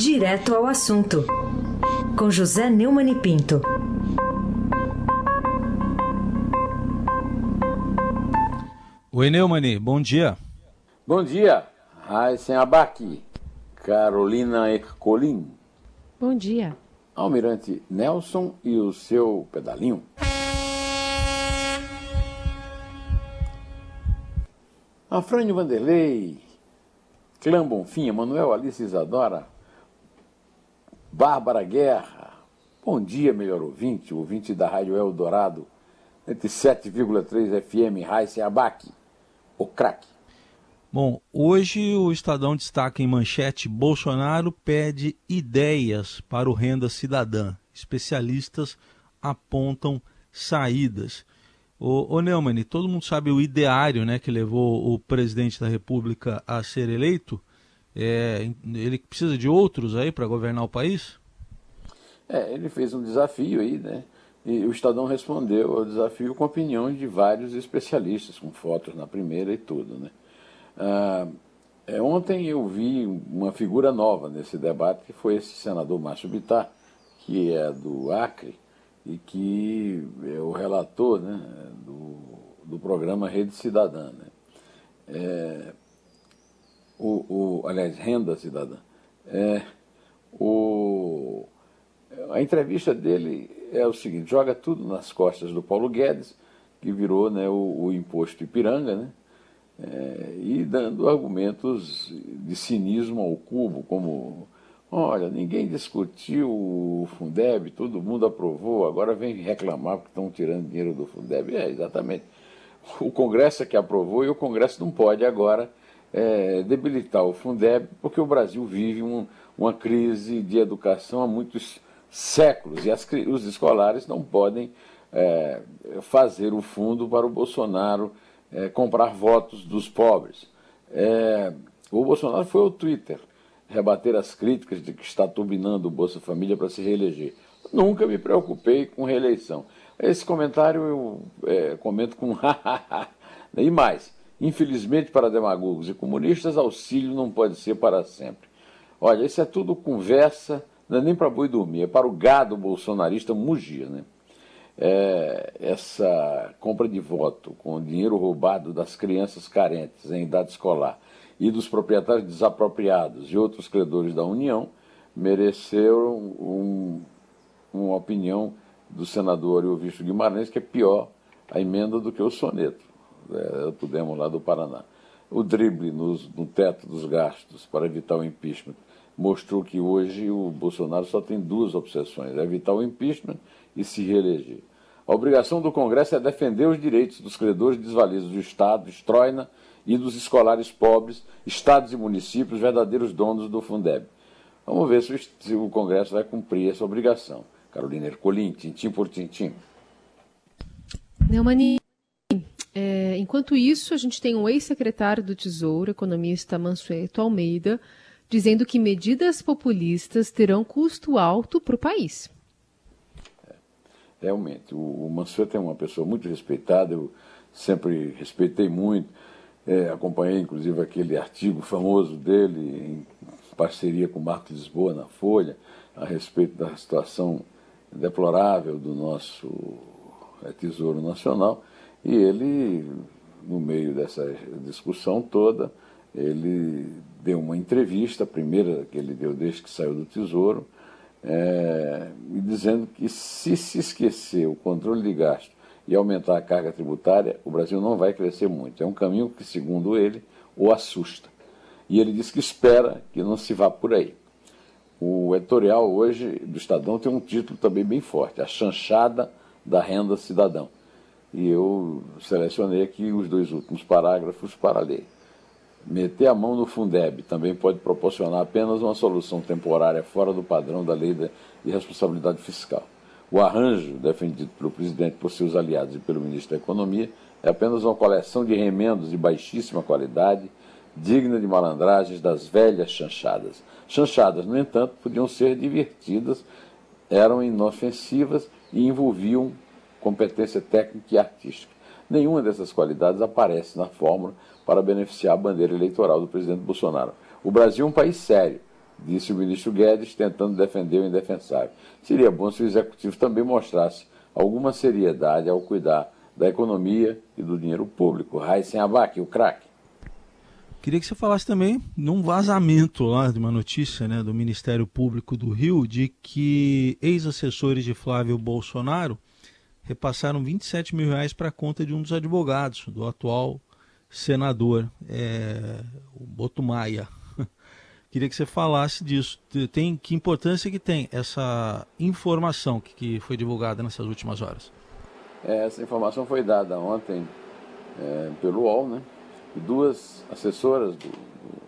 Direto ao assunto, com José Neumann e Pinto. Oi, Neumani, bom dia. Bom dia, Raíssen Abac, Carolina Ercolim. Bom dia. Almirante Nelson e o seu pedalinho. Afrânio Vanderlei, Clã Bonfim, Manuel Alice Isadora, Bárbara Guerra. Bom dia, melhor ouvinte, ouvinte da Rádio Eldorado, entre 7,3 FM, Raíssen Abac, o craque. Bom, hoje o Estadão destaca em manchete: Bolsonaro pede ideias para o Renda Cidadã. Especialistas apontam saídas. O, o Neumann, todo mundo sabe o ideário né, que levou o presidente da República a ser eleito. É, ele precisa de outros aí para governar o país? É, ele fez um desafio aí, né? E o Estadão respondeu ao desafio com a opinião de vários especialistas, com fotos na primeira e tudo, né? Ah, é, ontem eu vi uma figura nova nesse debate, que foi esse senador Márcio Bittar, que é do Acre e que é o relator né, do, do programa Rede Cidadã. Né? É, o, o, aliás, Renda Cidadã. É, o, a entrevista dele é o seguinte: joga tudo nas costas do Paulo Guedes, que virou né, o, o imposto Ipiranga, né? É, e dando argumentos de cinismo ao cubo, como olha, ninguém discutiu o Fundeb, todo mundo aprovou, agora vem reclamar porque estão tirando dinheiro do Fundeb. É, exatamente. O Congresso é que aprovou e o Congresso não pode agora é, debilitar o Fundeb, porque o Brasil vive um, uma crise de educação há muitos séculos e as, os escolares não podem é, fazer o fundo para o Bolsonaro é, comprar votos dos pobres. É, o Bolsonaro foi ao Twitter rebater as críticas de que está turbinando o Bolsa Família para se reeleger. Nunca me preocupei com reeleição. Esse comentário eu é, comento com e mais. Infelizmente, para demagogos e comunistas, auxílio não pode ser para sempre. Olha, isso é tudo conversa, não é nem para boi dormir, é para o gado bolsonarista mugir, né? é, essa compra de voto com dinheiro roubado das crianças carentes em idade escolar e dos proprietários desapropriados e outros credores da União mereceram um, uma opinião do senador Euvício Guimarães que é pior a emenda do que o soneto, é, Podemos lá do Paraná. O drible nos, no teto dos gastos para evitar o impeachment mostrou que hoje o Bolsonaro só tem duas obsessões: é evitar o impeachment e se reeleger. A obrigação do Congresso é defender os direitos dos credores desvalidos do Estado, Estroina e dos escolares pobres, estados e municípios, verdadeiros donos do Fundeb. Vamos ver se o Congresso vai cumprir essa obrigação. Carolina Ercolim, tintim por tintim. Neumani, é, enquanto isso, a gente tem o ex-secretário do Tesouro, economista Mansueto Almeida, dizendo que medidas populistas terão custo alto para o país realmente. O, o Mansueto é uma pessoa muito respeitada, eu sempre respeitei muito. É, acompanhei, inclusive, aquele artigo famoso dele, em parceria com Marcos Lisboa, na Folha, a respeito da situação deplorável do nosso é, Tesouro Nacional. E ele, no meio dessa discussão toda, ele deu uma entrevista, a primeira que ele deu desde que saiu do Tesouro, é, dizendo que se se esquecer o controle de gasto e aumentar a carga tributária, o Brasil não vai crescer muito. É um caminho que, segundo ele, o assusta. E ele diz que espera que não se vá por aí. O editorial hoje do Estadão tem um título também bem forte, A Chanchada da Renda Cidadão. E eu selecionei aqui os dois últimos parágrafos para ler. Meter a mão no Fundeb também pode proporcionar apenas uma solução temporária fora do padrão da lei de responsabilidade fiscal. O arranjo, defendido pelo presidente por seus aliados e pelo ministro da Economia, é apenas uma coleção de remendos de baixíssima qualidade, digna de malandragens das velhas chanchadas. Chanchadas, no entanto, podiam ser divertidas, eram inofensivas e envolviam competência técnica e artística. Nenhuma dessas qualidades aparece na fórmula para beneficiar a bandeira eleitoral do presidente Bolsonaro. O Brasil é um país sério, disse o ministro Guedes, tentando defender o indefensável. Seria bom se o executivo também mostrasse alguma seriedade ao cuidar da economia e do dinheiro público. Raíssen Abac, o craque. Queria que você falasse também num vazamento lá de uma notícia né, do Ministério Público do Rio de que ex-assessores de Flávio Bolsonaro repassaram 27 mil reais para a conta de um dos advogados, do atual senador, é, Botumaia. Queria que você falasse disso. Tem que importância que tem essa informação que, que foi divulgada nessas últimas horas? É, essa informação foi dada ontem é, pelo UOL, né? Duas assessoras do, do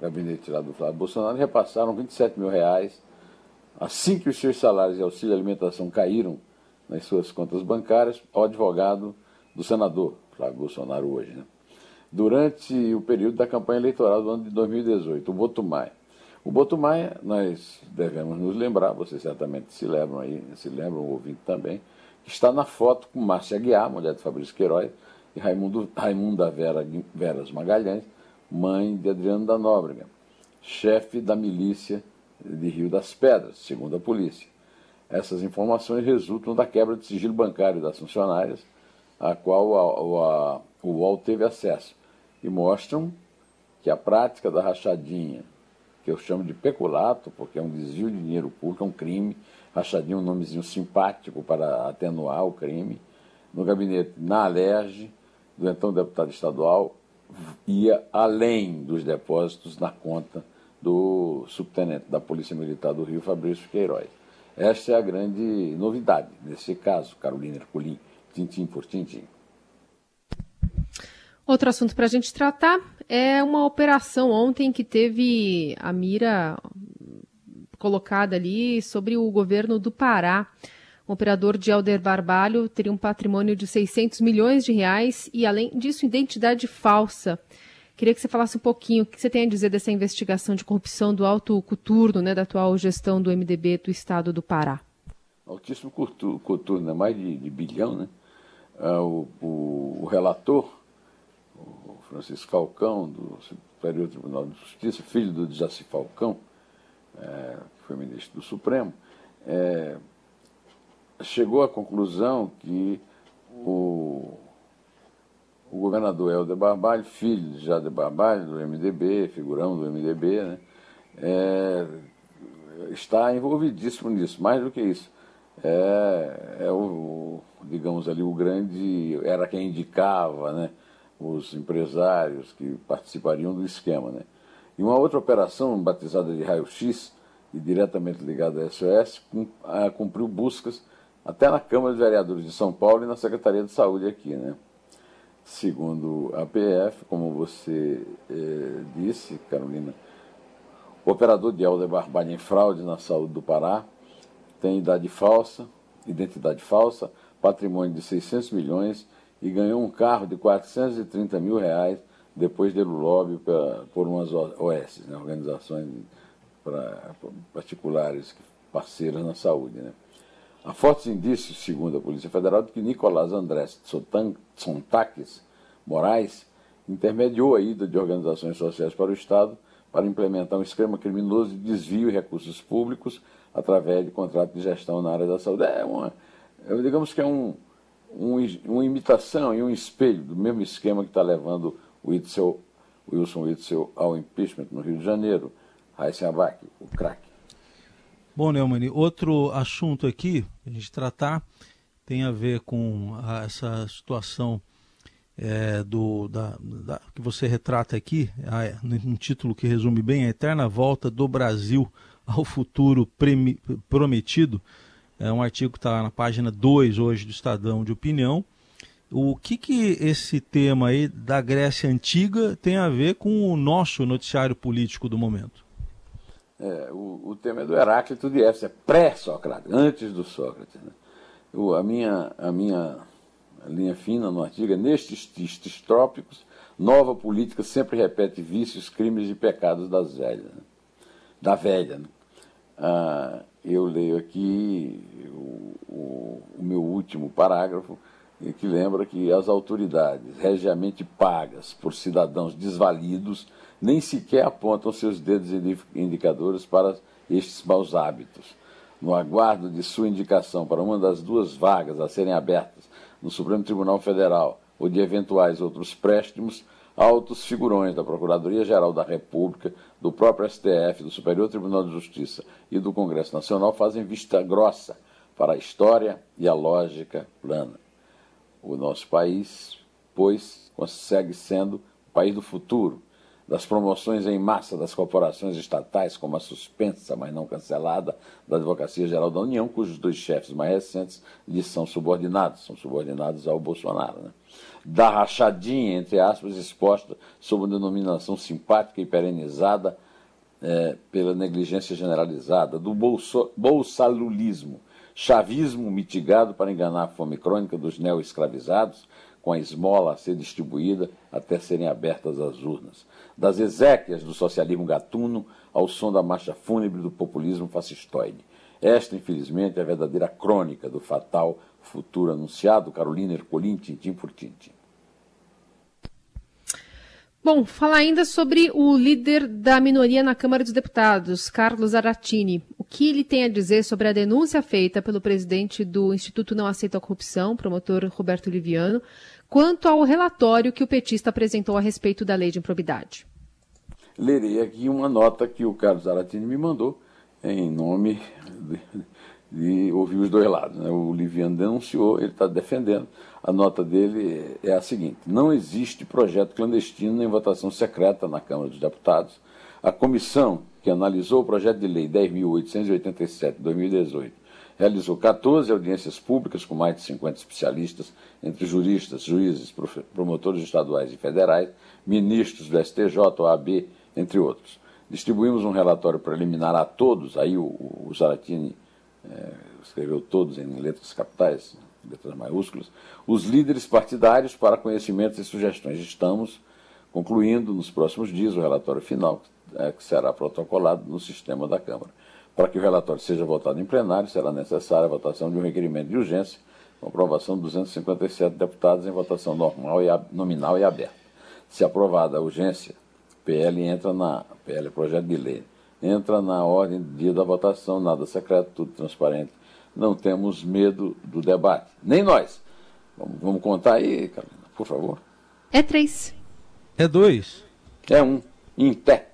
gabinete lá do Flávio Bolsonaro repassaram 27 mil reais assim que os seus salários e auxílio alimentação caíram nas suas contas bancárias ao advogado do senador Flávio Bolsonaro hoje, né? durante o período da campanha eleitoral do ano de 2018, o Botumai. O Botumai, nós devemos nos lembrar, vocês certamente se lembram aí, se lembram, ouvindo também, que está na foto com Márcia Guiar, mulher de Fabrício Queiroz, e Raimundo, Raimunda Vera, Veras Magalhães, mãe de Adriano da Nóbrega, chefe da milícia de Rio das Pedras, segundo a polícia. Essas informações resultam da quebra de sigilo bancário das funcionárias, a qual a, a, o UOL teve acesso, e mostram que a prática da rachadinha, que eu chamo de peculato, porque é um desvio de dinheiro público, é um crime, rachadinha é um nomezinho simpático para atenuar o crime, no gabinete na Alerj, do então deputado estadual, ia além dos depósitos na conta do subtenente da Polícia Militar do Rio, Fabrício Queiroz. Esta é a grande novidade nesse caso, Carolina Herculin, tintim por tintim. Outro assunto para a gente tratar é uma operação ontem que teve a mira colocada ali sobre o governo do Pará. O operador de Alder Barbalho teria um patrimônio de 600 milhões de reais e, além disso, identidade falsa. Queria que você falasse um pouquinho o que você tem a dizer dessa investigação de corrupção do alto coturno, né, da atual gestão do MDB do estado do Pará. Altíssimo coturno, né, mais de, de bilhão, né? Ah, o, o, o, relator, o Francisco Falcão, do Superior Tribunal de Justiça, filho do Jaci Falcão, é, que foi ministro do Supremo, é, chegou à conclusão que o o governador Helder Barbalho, filho de Jader Barbalho, do MDB, figurão do MDB, né, é, está envolvidíssimo nisso. Mais do que isso, é, é o, digamos ali, o grande, era quem indicava né, os empresários que participariam do esquema. Né. E uma outra operação, batizada de raio-x, e diretamente ligada à SOS, cumpriu buscas até na Câmara de Vereadores de São Paulo e na Secretaria de Saúde aqui, né? Segundo a PF, como você eh, disse, Carolina, o operador de Helder Barbalho em fraude na saúde do Pará tem idade falsa, identidade falsa, patrimônio de 600 milhões e ganhou um carro de 430 mil reais depois de lobby pra, por umas OS, né, organizações pra, particulares parceiras na saúde. Né. Há fortes indícios, segundo a Polícia Federal, de que Nicolás Andrés Tsontakis Moraes intermediou a ida de organizações sociais para o Estado para implementar um esquema criminoso de desvio de recursos públicos através de contrato de gestão na área da saúde. É uma, digamos que é um, um, uma imitação e um espelho do mesmo esquema que está levando Wilson Witzel ao impeachment no Rio de Janeiro, Abac, o craque. Bom, Neumann, outro assunto aqui, a gente tratar, tem a ver com a, essa situação é, do, da, da, que você retrata aqui, a, um título que resume bem a eterna volta do Brasil ao futuro premi, prometido. É um artigo que está na página 2 hoje do Estadão de Opinião. O que, que esse tema aí da Grécia Antiga tem a ver com o nosso noticiário político do momento? É, o, o, tema é do Heráclito de Éfeso, é pré-Sócrates, antes do Sócrates. Né? A, minha, a minha linha fina no artigo é nestes tistes trópicos, nova política sempre repete vícios, crimes e pecados das velhas, né? da velha. Né? Ah, eu leio aqui o, o, o, meu último parágrafo, que lembra que as autoridades regiamente pagas por cidadãos desvalidos nem sequer apontam seus dedos indicadores para estes maus hábitos. No aguardo de sua indicação para uma das duas vagas a serem abertas no Supremo Tribunal Federal ou de eventuais outros préstimos, altos figurões da Procuradoria-Geral da República, do próprio STF, do Superior Tribunal de Justiça e do Congresso Nacional fazem vista grossa para a história e a lógica plana. O nosso país, pois, consegue sendo o país do futuro, das promoções em massa das corporações estatais, como a suspensa, mas não cancelada, da Advocacia Geral da União, cujos dois chefes mais recentes lhes são subordinados, são subordinados ao Bolsonaro. Né? Da rachadinha, entre aspas, exposta sob denominação simpática e perenizada é, pela negligência generalizada, do bolso, bolsalulismo, chavismo mitigado para enganar a fome crônica dos neo-escravizados, com a esmola a ser distribuída até serem abertas as urnas. Das exéquias do socialismo gatuno ao som da marcha fúnebre do populismo fascistoide. Esta, infelizmente, é a verdadeira crônica do fatal futuro anunciado, Carolina Ercolim, tintim por tintim. Bom, falar ainda sobre o líder da minoria na Câmara dos Deputados, Carlos Aratini. Que ele tem a dizer sobre a denúncia feita pelo presidente do Instituto Não Aceita a Corrupção, promotor Roberto Liviano, quanto ao relatório que o petista apresentou a respeito da lei de improbidade? Lerei aqui uma nota que o Carlos Aratini me mandou em nome de, de ouvir os dois lados. Né? O Liviano denunciou, ele está defendendo. A nota dele é a seguinte: não existe projeto clandestino nem votação secreta na Câmara dos Deputados. A comissão que analisou o projeto de lei 10.887 de 2018 realizou 14 audiências públicas com mais de 50 especialistas, entre juristas, juízes, promotores estaduais e federais, ministros do STJ, OAB, entre outros. Distribuímos um relatório preliminar a todos, aí o, o Zaratini é, escreveu todos em letras capitais, letras maiúsculas, os líderes partidários para conhecimentos e sugestões. Estamos concluindo nos próximos dias o relatório final, é, que será protocolado no sistema da Câmara. Para que o relatório seja votado em plenário, será necessária a votação de um requerimento de urgência, com aprovação de 257 deputados em votação normal e nominal e aberta. Se aprovada a urgência, PL entra na PL projeto de lei entra na ordem do dia da votação, nada secreto, tudo transparente. Não temos medo do debate. Nem nós. Vamos, vamos contar aí, Carolina, por favor. É três. É dois. É um. Em pé.